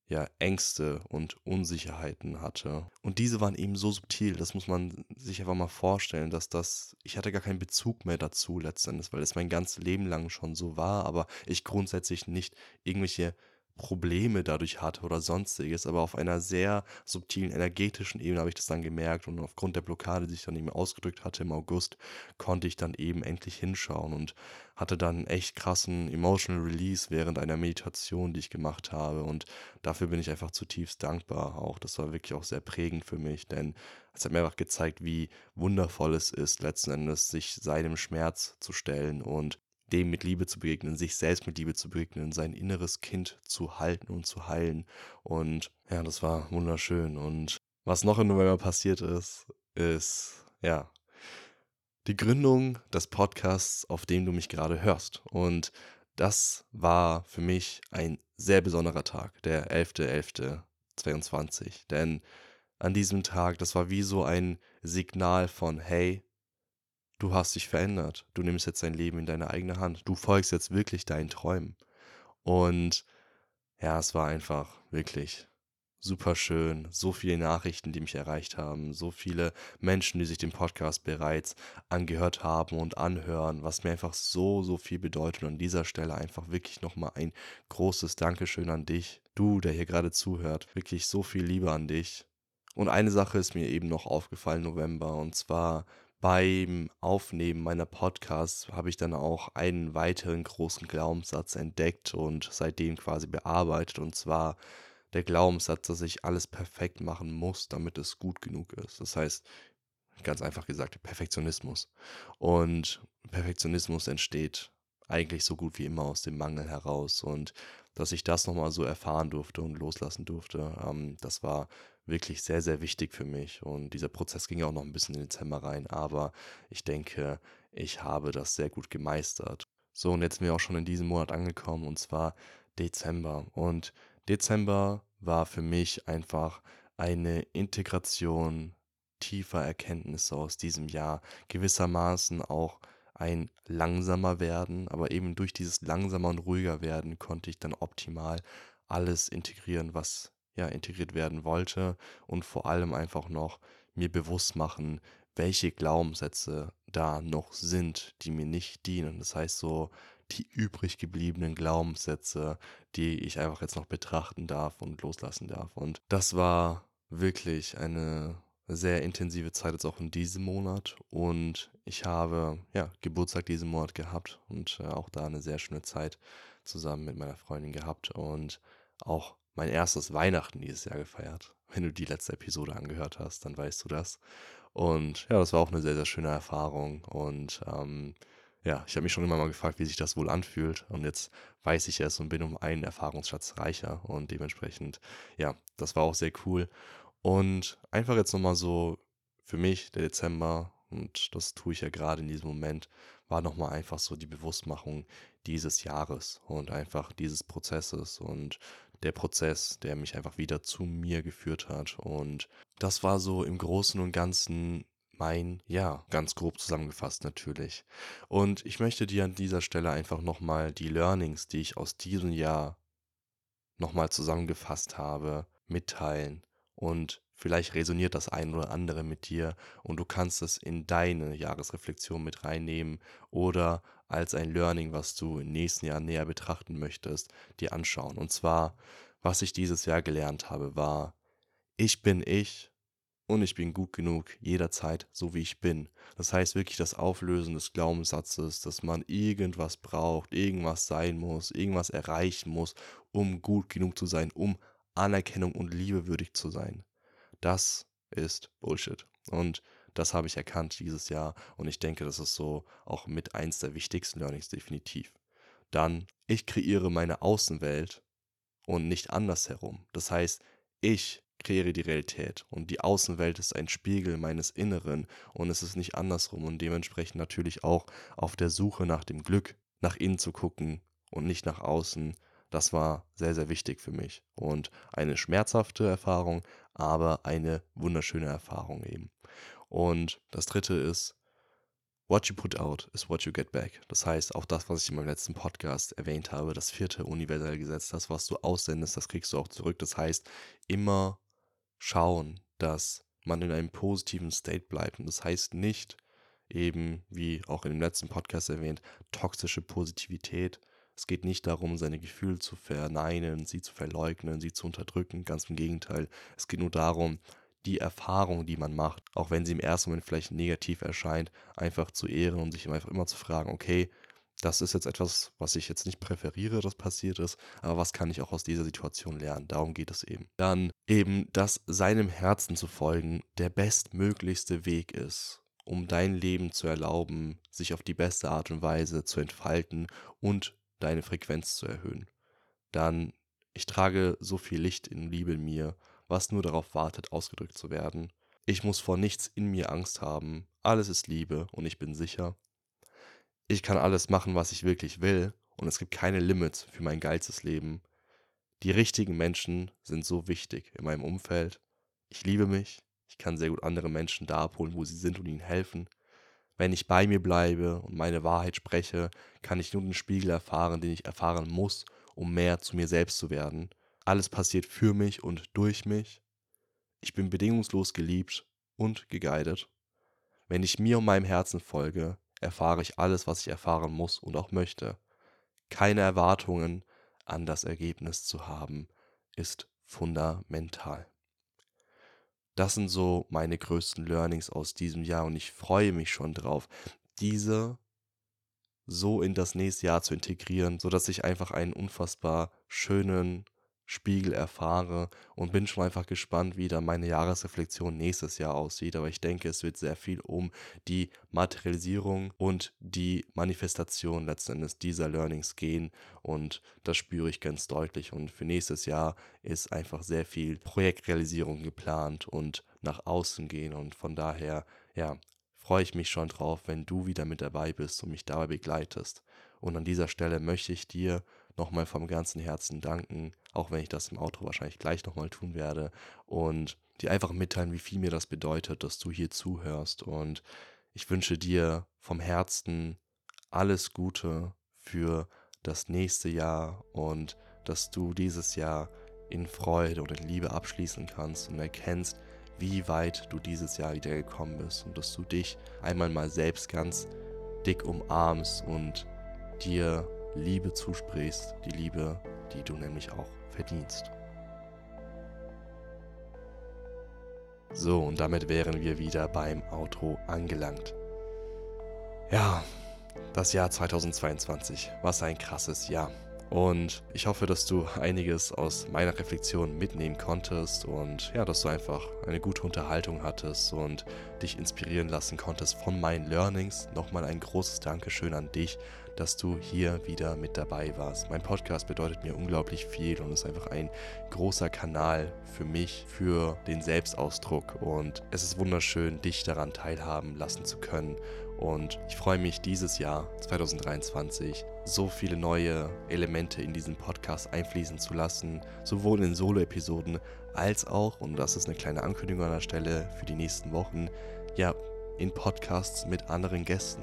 ja, Ängste und Unsicherheiten hatte. Und diese waren eben so subtil, das muss man sich einfach mal vorstellen, dass das, ich hatte gar keinen Bezug mehr dazu letztendlich, weil es mein ganzes Leben lang schon so war, aber ich grundsätzlich nicht irgendwelche Probleme dadurch hatte oder sonstiges, aber auf einer sehr subtilen energetischen Ebene habe ich das dann gemerkt und aufgrund der Blockade, die ich dann eben ausgedrückt hatte im August, konnte ich dann eben endlich hinschauen und hatte dann echt krassen Emotional Release während einer Meditation, die ich gemacht habe und dafür bin ich einfach zutiefst dankbar auch. Das war wirklich auch sehr prägend für mich, denn es hat mir einfach gezeigt, wie wundervoll es ist, letzten Endes sich seinem Schmerz zu stellen und dem mit Liebe zu begegnen, sich selbst mit Liebe zu begegnen, sein inneres Kind zu halten und zu heilen. Und ja, das war wunderschön. Und was noch im November passiert ist, ist, ja, die Gründung des Podcasts, auf dem du mich gerade hörst. Und das war für mich ein sehr besonderer Tag, der 11.11.22. Denn an diesem Tag, das war wie so ein Signal von, hey, du hast dich verändert. Du nimmst jetzt dein Leben in deine eigene Hand. Du folgst jetzt wirklich deinen Träumen. Und ja, es war einfach wirklich super schön. So viele Nachrichten, die mich erreicht haben. So viele Menschen, die sich den Podcast bereits angehört haben und anhören, was mir einfach so, so viel bedeutet. Und an dieser Stelle einfach wirklich nochmal ein großes Dankeschön an dich. Du, der hier gerade zuhört. Wirklich so viel Liebe an dich. Und eine Sache ist mir eben noch aufgefallen November. Und zwar beim Aufnehmen meiner Podcasts habe ich dann auch einen weiteren großen Glaubenssatz entdeckt und seitdem quasi bearbeitet. Und zwar der Glaubenssatz, dass ich alles perfekt machen muss, damit es gut genug ist. Das heißt, ganz einfach gesagt, Perfektionismus. Und Perfektionismus entsteht eigentlich so gut wie immer aus dem Mangel heraus. Und dass ich das nochmal so erfahren durfte und loslassen durfte, ähm, das war wirklich sehr, sehr wichtig für mich. Und dieser Prozess ging auch noch ein bisschen in den Dezember rein, aber ich denke, ich habe das sehr gut gemeistert. So, und jetzt sind wir auch schon in diesem Monat angekommen, und zwar Dezember. Und Dezember war für mich einfach eine Integration tiefer Erkenntnisse aus diesem Jahr, gewissermaßen auch ein langsamer werden, aber eben durch dieses langsamer und ruhiger werden konnte ich dann optimal alles integrieren, was ja integriert werden wollte und vor allem einfach noch mir bewusst machen, welche Glaubenssätze da noch sind, die mir nicht dienen. Das heißt so die übrig gebliebenen Glaubenssätze, die ich einfach jetzt noch betrachten darf und loslassen darf. Und das war wirklich eine sehr intensive Zeit jetzt auch in diesem Monat und ich habe ja Geburtstag diesen Monat gehabt und äh, auch da eine sehr schöne Zeit zusammen mit meiner Freundin gehabt und auch mein erstes Weihnachten dieses Jahr gefeiert. Wenn du die letzte Episode angehört hast, dann weißt du das. Und ja, das war auch eine sehr, sehr schöne Erfahrung. Und ähm, ja, ich habe mich schon immer mal gefragt, wie sich das wohl anfühlt. Und jetzt weiß ich es und bin um einen Erfahrungsschatz reicher. Und dementsprechend, ja, das war auch sehr cool. Und einfach jetzt nochmal so für mich, der Dezember, und das tue ich ja gerade in diesem Moment, war nochmal einfach so die Bewusstmachung dieses Jahres und einfach dieses Prozesses und der Prozess, der mich einfach wieder zu mir geführt hat. Und das war so im Großen und Ganzen mein Ja, ganz grob zusammengefasst natürlich. Und ich möchte dir an dieser Stelle einfach nochmal die Learnings, die ich aus diesem Jahr nochmal zusammengefasst habe, mitteilen. Und vielleicht resoniert das ein oder andere mit dir und du kannst es in deine Jahresreflexion mit reinnehmen oder als ein Learning, was du im nächsten Jahr näher betrachten möchtest, dir anschauen. Und zwar, was ich dieses Jahr gelernt habe, war, ich bin ich und ich bin gut genug jederzeit, so wie ich bin. Das heißt wirklich das Auflösen des Glaubenssatzes, dass man irgendwas braucht, irgendwas sein muss, irgendwas erreichen muss, um gut genug zu sein, um Anerkennung und Liebe würdig zu sein. Das ist Bullshit. Und das habe ich erkannt dieses Jahr und ich denke, das ist so auch mit eins der wichtigsten Learnings definitiv. Dann, ich kreiere meine Außenwelt und nicht andersherum. Das heißt, ich kreiere die Realität und die Außenwelt ist ein Spiegel meines Inneren und es ist nicht andersrum und dementsprechend natürlich auch auf der Suche nach dem Glück, nach innen zu gucken und nicht nach außen. Das war sehr, sehr wichtig für mich und eine schmerzhafte Erfahrung, aber eine wunderschöne Erfahrung eben. Und das dritte ist, what you put out is what you get back. Das heißt, auch das, was ich in meinem letzten Podcast erwähnt habe, das vierte universelle Gesetz, das, was du aussendest, das kriegst du auch zurück. Das heißt, immer schauen, dass man in einem positiven State bleibt. Und das heißt nicht eben, wie auch in dem letzten Podcast erwähnt, toxische Positivität. Es geht nicht darum, seine Gefühle zu verneinen, sie zu verleugnen, sie zu unterdrücken. Ganz im Gegenteil. Es geht nur darum, die Erfahrung, die man macht, auch wenn sie im ersten Moment vielleicht negativ erscheint, einfach zu ehren und sich einfach immer zu fragen, okay, das ist jetzt etwas, was ich jetzt nicht präferiere, dass passiert ist, aber was kann ich auch aus dieser Situation lernen? Darum geht es eben. Dann eben, dass seinem Herzen zu folgen der bestmöglichste Weg ist, um dein Leben zu erlauben, sich auf die beste Art und Weise zu entfalten und deine Frequenz zu erhöhen. Dann, ich trage so viel Licht in Liebe in mir was nur darauf wartet, ausgedrückt zu werden. Ich muss vor nichts in mir Angst haben. Alles ist Liebe und ich bin sicher. Ich kann alles machen, was ich wirklich will und es gibt keine Limits für mein geilstes Leben. Die richtigen Menschen sind so wichtig in meinem Umfeld. Ich liebe mich. Ich kann sehr gut andere Menschen da abholen, wo sie sind und ihnen helfen. Wenn ich bei mir bleibe und meine Wahrheit spreche, kann ich nur den Spiegel erfahren, den ich erfahren muss, um mehr zu mir selbst zu werden. Alles passiert für mich und durch mich. Ich bin bedingungslos geliebt und geguidet. Wenn ich mir und meinem Herzen folge, erfahre ich alles, was ich erfahren muss und auch möchte. Keine Erwartungen an das Ergebnis zu haben, ist fundamental. Das sind so meine größten Learnings aus diesem Jahr und ich freue mich schon drauf, diese so in das nächste Jahr zu integrieren, sodass ich einfach einen unfassbar schönen Spiegel erfahre und bin schon einfach gespannt, wie dann meine Jahresreflexion nächstes Jahr aussieht. Aber ich denke, es wird sehr viel um die Materialisierung und die Manifestation letzten Endes dieser Learnings gehen und das spüre ich ganz deutlich. Und für nächstes Jahr ist einfach sehr viel Projektrealisierung geplant und nach außen gehen und von daher, ja, freue ich mich schon drauf, wenn du wieder mit dabei bist und mich dabei begleitest. Und an dieser Stelle möchte ich dir nochmal vom ganzen Herzen danken, auch wenn ich das im Auto wahrscheinlich gleich nochmal tun werde. Und dir einfach mitteilen, wie viel mir das bedeutet, dass du hier zuhörst. Und ich wünsche dir vom Herzen alles Gute für das nächste Jahr und dass du dieses Jahr in Freude und in Liebe abschließen kannst und erkennst, wie weit du dieses Jahr wieder gekommen bist. Und dass du dich einmal mal selbst ganz dick umarmst und dir Liebe zusprichst, die Liebe, die du nämlich auch verdienst. So, und damit wären wir wieder beim Outro angelangt. Ja, das Jahr 2022, was ein krasses Jahr. Und ich hoffe, dass du einiges aus meiner Reflexion mitnehmen konntest und ja, dass du einfach eine gute Unterhaltung hattest und dich inspirieren lassen konntest von meinen Learnings. Nochmal ein großes Dankeschön an dich, dass du hier wieder mit dabei warst. Mein Podcast bedeutet mir unglaublich viel und ist einfach ein großer Kanal für mich, für den Selbstausdruck. Und es ist wunderschön, dich daran teilhaben lassen zu können. Und ich freue mich dieses Jahr 2023 so viele neue Elemente in diesen Podcast einfließen zu lassen, sowohl in Solo-Episoden als auch, und das ist eine kleine Ankündigung an der Stelle für die nächsten Wochen, ja, in Podcasts mit anderen Gästen.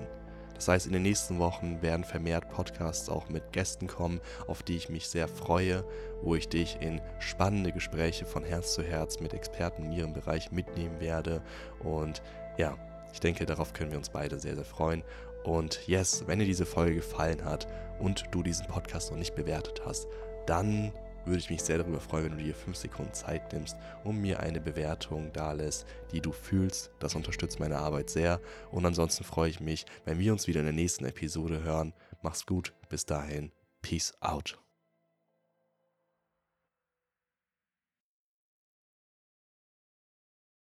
Das heißt, in den nächsten Wochen werden vermehrt Podcasts auch mit Gästen kommen, auf die ich mich sehr freue, wo ich dich in spannende Gespräche von Herz zu Herz mit Experten in ihrem Bereich mitnehmen werde. Und ja, ich denke, darauf können wir uns beide sehr, sehr freuen. Und yes, wenn dir diese Folge gefallen hat und du diesen Podcast noch nicht bewertet hast, dann würde ich mich sehr darüber freuen, wenn du dir 5 Sekunden Zeit nimmst und mir eine Bewertung da lässt, die du fühlst. Das unterstützt meine Arbeit sehr. Und ansonsten freue ich mich, wenn wir uns wieder in der nächsten Episode hören. Mach's gut, bis dahin. Peace out.